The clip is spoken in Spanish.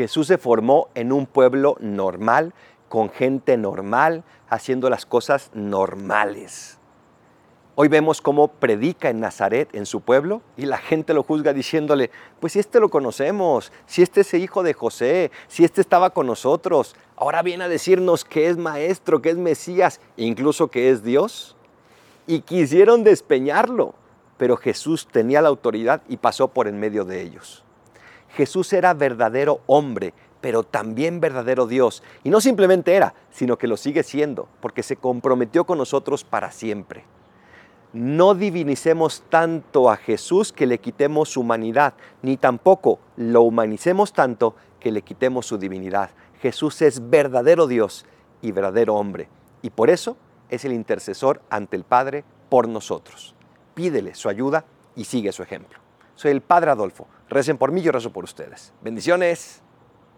Jesús se formó en un pueblo normal, con gente normal, haciendo las cosas normales. Hoy vemos cómo predica en Nazaret, en su pueblo, y la gente lo juzga diciéndole, pues si este lo conocemos, si este es hijo de José, si este estaba con nosotros, ahora viene a decirnos que es maestro, que es Mesías, incluso que es Dios. Y quisieron despeñarlo, pero Jesús tenía la autoridad y pasó por en medio de ellos. Jesús era verdadero hombre, pero también verdadero Dios. Y no simplemente era, sino que lo sigue siendo, porque se comprometió con nosotros para siempre no divinicemos tanto a Jesús que le quitemos su humanidad, ni tampoco lo humanicemos tanto que le quitemos su divinidad. Jesús es verdadero Dios y verdadero hombre, y por eso es el intercesor ante el Padre por nosotros. Pídele su ayuda y sigue su ejemplo. Soy el Padre Adolfo. Recen por mí, yo rezo por ustedes. Bendiciones.